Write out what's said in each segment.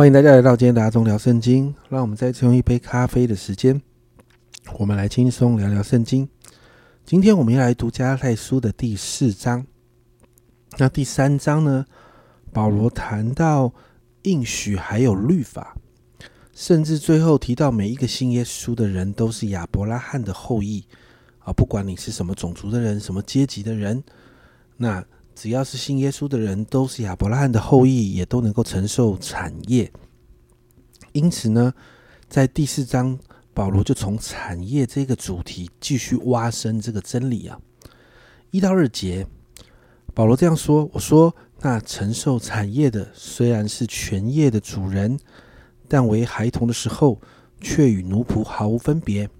欢迎大家来到今天大中聊圣经。让我们再次用一杯咖啡的时间，我们来轻松聊聊圣经。今天我们要来读加太书的第四章。那第三章呢？保罗谈到应许还有律法，甚至最后提到每一个信耶稣的人都是亚伯拉罕的后裔啊！不管你是什么种族的人，什么阶级的人，那。只要是信耶稣的人，都是亚伯拉罕的后裔，也都能够承受产业。因此呢，在第四章，保罗就从产业这个主题继续挖深这个真理啊。一到二节，保罗这样说：“我说，那承受产业的虽然是全业的主人，但为孩童的时候，却与奴仆毫无分别，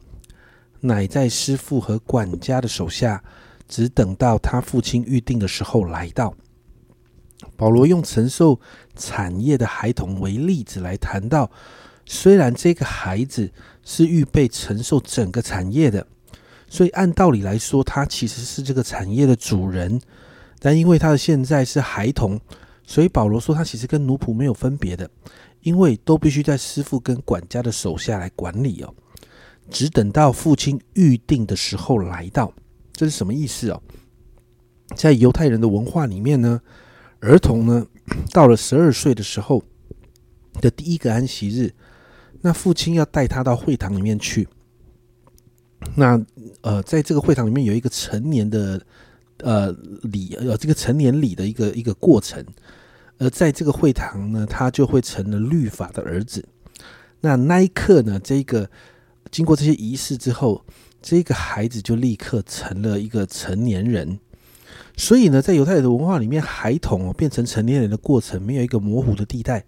乃在师傅和管家的手下。”只等到他父亲预定的时候来到。保罗用承受产业的孩童为例子来谈到，虽然这个孩子是预备承受整个产业的，所以按道理来说，他其实是这个产业的主人。但因为他的现在是孩童，所以保罗说他其实跟奴仆没有分别的，因为都必须在师傅跟管家的手下来管理哦。只等到父亲预定的时候来到。这是什么意思哦？在犹太人的文化里面呢，儿童呢 到了十二岁的时候的第一个安息日，那父亲要带他到会堂里面去。那呃，在这个会堂里面有一个成年的呃礼呃这个成年礼的一个一个过程，而在这个会堂呢，他就会成了律法的儿子。那那一刻呢，这个经过这些仪式之后。这个孩子就立刻成了一个成年人，所以呢，在犹太人的文化里面，孩童变成成年人的过程没有一个模糊的地带，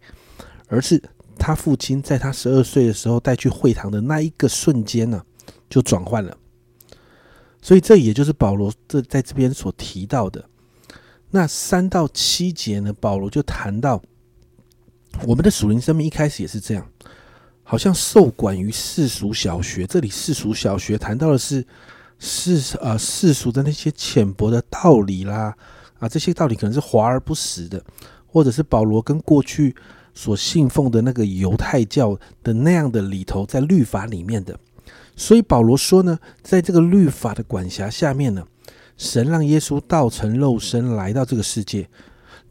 而是他父亲在他十二岁的时候带去会堂的那一个瞬间呢，就转换了。所以这也就是保罗这在这边所提到的那三到七节呢，保罗就谈到我们的属灵生命一开始也是这样。好像受管于世俗小学，这里世俗小学谈到的是世啊世俗的那些浅薄的道理啦，啊这些道理可能是华而不实的，或者是保罗跟过去所信奉的那个犹太教的那样的里头，在律法里面的。所以保罗说呢，在这个律法的管辖下面呢，神让耶稣道成肉身来到这个世界，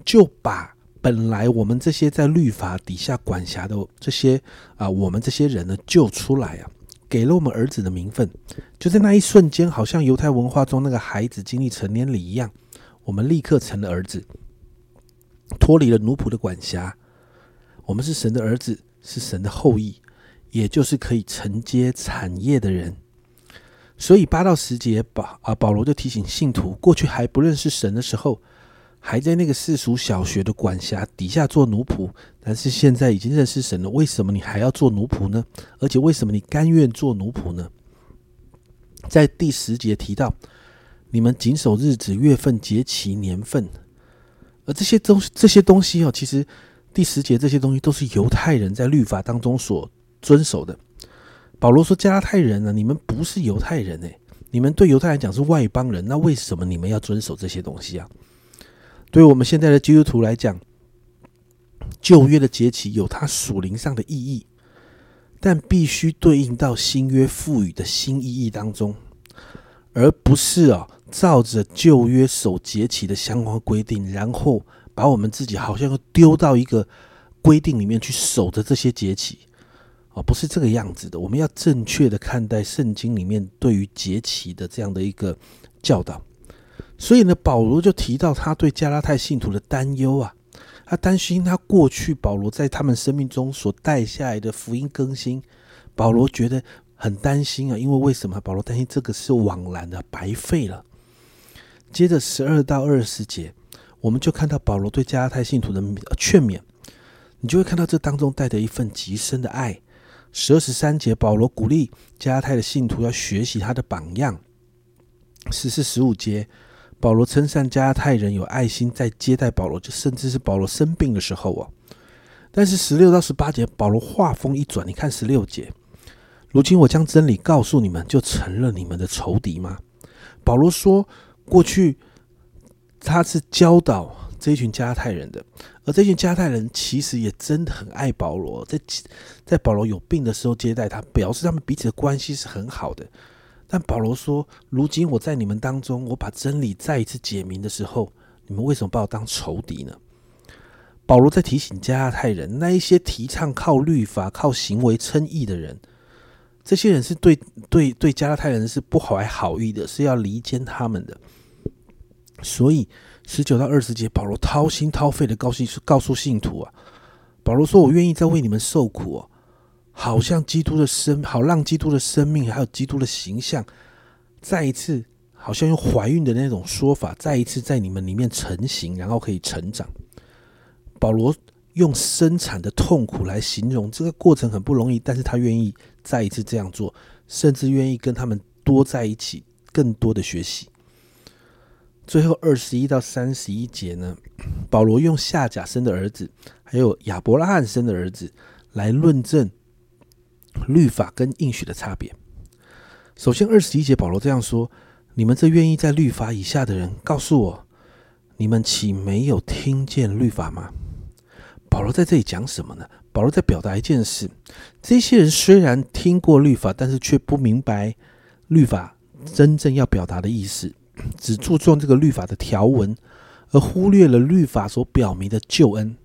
就把。本来我们这些在律法底下管辖的这些啊，我们这些人呢，救出来啊，给了我们儿子的名分。就在那一瞬间，好像犹太文化中那个孩子经历成年礼一样，我们立刻成了儿子，脱离了奴仆的管辖。我们是神的儿子，是神的后裔，也就是可以承接产业的人。所以八到十节保啊，保罗就提醒信徒，过去还不认识神的时候。还在那个世俗小学的管辖底下做奴仆，但是现在已经认识神了，为什么你还要做奴仆呢？而且为什么你甘愿做奴仆呢？在第十节提到，你们谨守日子、月份、节期、年份，而这些东这些东西哦，其实第十节这些东西都是犹太人在律法当中所遵守的。保罗说：“加拉太人呢，你们不是犹太人诶，你们对犹太人讲是外邦人，那为什么你们要遵守这些东西啊？”对我们现在的基督徒来讲，旧约的节期有它属灵上的意义，但必须对应到新约赋予的新意义当中，而不是啊照着旧约守节期的相关规定，然后把我们自己好像丢到一个规定里面去守着这些节期啊，不是这个样子的。我们要正确的看待圣经里面对于节期的这样的一个教导。所以呢，保罗就提到他对加拉太信徒的担忧啊，他担心他过去保罗在他们生命中所带下来的福音更新，保罗觉得很担心啊，因为为什么？保罗担心这个是枉然的，白费了。接着十二到二十节，我们就看到保罗对加拉太信徒的劝勉，你就会看到这当中带着一份极深的爱。十二十三节，保罗鼓励加拉太的信徒要学习他的榜样。十四十五节。保罗称赞加太人有爱心，在接待保罗，就甚至是保罗生病的时候啊。但是十六到十八节，保罗话锋一转，你看十六节，如今我将真理告诉你们，就成了你们的仇敌吗？保罗说，过去他是教导这一群加太人的，而这群加太人其实也真的很爱保罗，在在保罗有病的时候接待他，表示他们彼此的关系是很好的。但保罗说：“如今我在你们当中，我把真理再一次解明的时候，你们为什么把我当仇敌呢？”保罗在提醒加拉太人，那一些提倡靠律法、靠行为称义的人，这些人是对对对加拉太人是不怀好意的，是要离间他们的，所以。十九到二十节，保罗掏心掏肺的告诉告诉信徒啊，保罗说：“我愿意再为你们受苦哦，好像基督的生，好让基督的生命还有基督的形象，再一次，好像用怀孕的那种说法，再一次在你们里面成型，然后可以成长。”保罗用生产的痛苦来形容这个过程很不容易，但是他愿意再一次这样做，甚至愿意跟他们多在一起，更多的学习。最后二十一到三十一节呢，保罗用夏甲生的儿子，还有亚伯拉罕生的儿子来论证律法跟应许的差别。首先二十一节，保罗这样说：“你们这愿意在律法以下的人，告诉我，你们岂没有听见律法吗？”保罗在这里讲什么呢？保罗在表达一件事：这些人虽然听过律法，但是却不明白律法真正要表达的意思。只注重这个律法的条文，而忽略了律法所表明的救恩。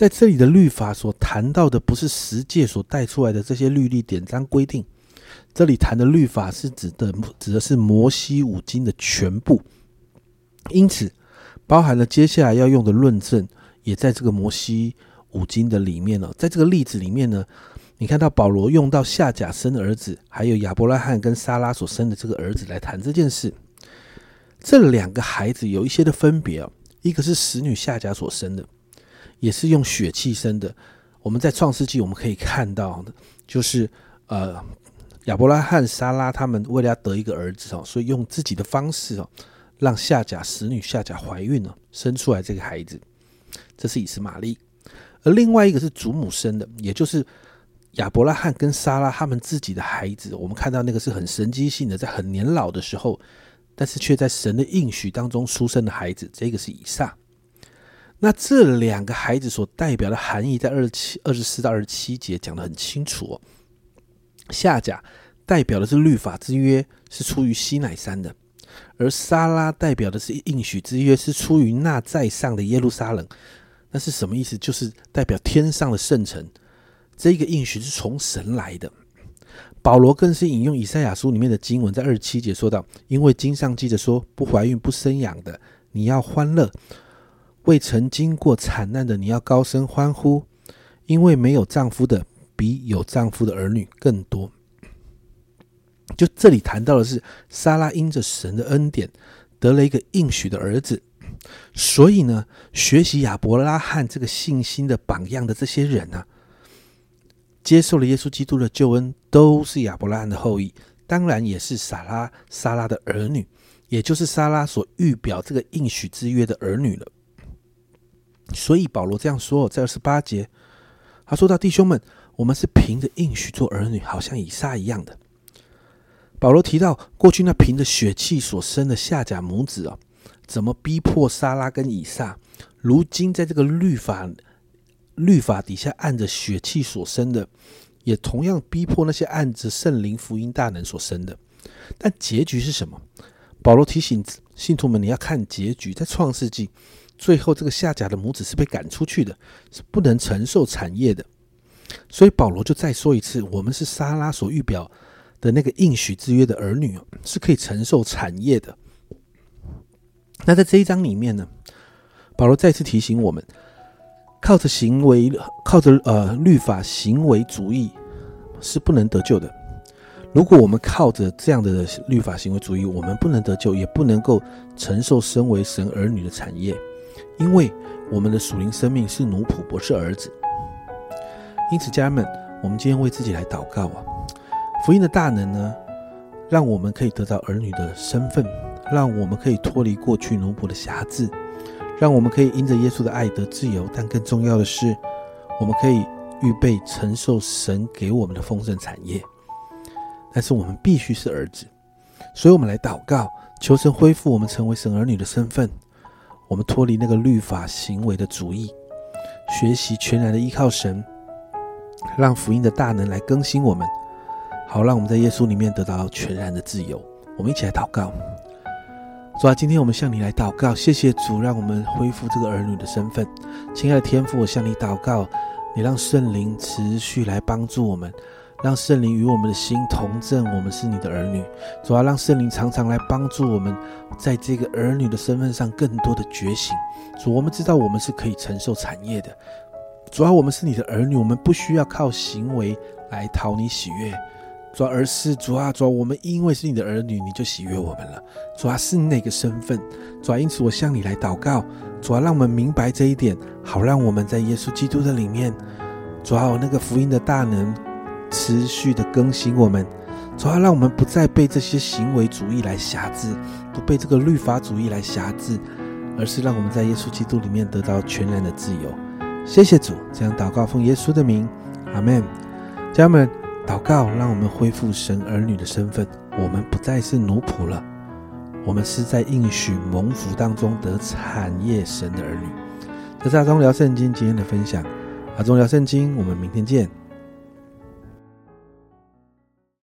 在这里的律法所谈到的，不是十诫所带出来的这些律例典章规定。这里谈的律法是指的，指的是摩西五经的全部。因此，包含了接下来要用的论证，也在这个摩西五经的里面了。在这个例子里面呢。你看到保罗用到夏甲生儿子，还有亚伯拉罕跟撒拉所生的这个儿子来谈这件事。这两个孩子有一些的分别哦，一个是使女夏甲所生的，也是用血气生的。我们在创世纪我们可以看到的，就是呃亚伯拉罕、撒拉他们为了要得一个儿子哦，所以用自己的方式哦，让夏甲使女夏甲怀孕了，生出来这个孩子，这是以斯玛利。而另外一个是祖母生的，也就是。亚伯拉罕跟撒拉他们自己的孩子，我们看到那个是很神机性的，在很年老的时候，但是却在神的应许当中出生的孩子，这个是以撒。那这两个孩子所代表的含义，在二十七、二十四到二十七节讲得很清楚哦。夏甲代表的是律法之约，是出于西乃山的；而撒拉代表的是应许之约，是出于那在上的耶路撒冷。那是什么意思？就是代表天上的圣城。这个应许是从神来的。保罗更是引用以赛亚书里面的经文，在二十七节说到：“因为经上记着说，不怀孕不生养的，你要欢乐；未曾经过惨难的，你要高声欢呼。因为没有丈夫的，比有丈夫的儿女更多。”就这里谈到的是，撒拉因着神的恩典得了一个应许的儿子，所以呢，学习亚伯拉罕这个信心的榜样的这些人呢。接受了耶稣基督的救恩，都是亚伯拉罕的后裔，当然也是撒拉、撒拉的儿女，也就是撒拉所预表这个应许之约的儿女了。所以保罗这样说，在二十八节，他说到：“弟兄们，我们是凭着应许做儿女，好像以撒一样的。”保罗提到过去那凭着血气所生的夏甲母子啊，怎么逼迫撒拉跟以撒，如今在这个律法。律法底下按着血气所生的，也同样逼迫那些按着圣灵福音大能所生的。但结局是什么？保罗提醒信徒们：你要看结局。在创世纪，最后这个夏甲的母子是被赶出去的，是不能承受产业的。所以保罗就再说一次：我们是撒拉所预表的那个应许之约的儿女，是可以承受产业的。那在这一章里面呢，保罗再次提醒我们。靠着行为，靠着呃律法行为主义是不能得救的。如果我们靠着这样的律法行为主义，我们不能得救，也不能够承受身为神儿女的产业，因为我们的属灵生命是奴仆，不是儿子。因此，家人们，我们今天为自己来祷告啊！福音的大能呢，让我们可以得到儿女的身份，让我们可以脱离过去奴仆的辖制。让我们可以因着耶稣的爱得自由，但更重要的是，我们可以预备承受神给我们的丰盛产业。但是我们必须是儿子，所以我们来祷告，求神恢复我们成为神儿女的身份。我们脱离那个律法行为的主义，学习全然的依靠神，让福音的大能来更新我们，好让我们在耶稣里面得到全然的自由。我们一起来祷告。主啊，今天我们向你来祷告，谢谢主，让我们恢复这个儿女的身份。亲爱的天父，我向你祷告，你让圣灵持续来帮助我们，让圣灵与我们的心同证，我们是你的儿女。主要，让圣灵常常来帮助我们，在这个儿女的身份上更多的觉醒。主，我们知道我们是可以承受产业的。主要，我们是你的儿女，我们不需要靠行为来讨你喜悦。主要，而是主啊，主啊，我们因为是你的儿女，你就喜悦我们了。主啊，是那个身份。主啊，因此我向你来祷告。主啊，让我们明白这一点，好让我们在耶稣基督的里面，主啊，那个福音的大能持续的更新我们。主啊，让我们不再被这些行为主义来辖制，不被这个律法主义来辖制，而是让我们在耶稣基督里面得到全然的自由。谢谢主，这样祷告奉耶稣的名，阿门。家人们。祷告，让我们恢复神儿女的身份。我们不再是奴仆了，我们是在应许蒙福当中得产业神的儿女。这是阿忠聊圣经今天的分享。阿忠聊圣经，我们明天见。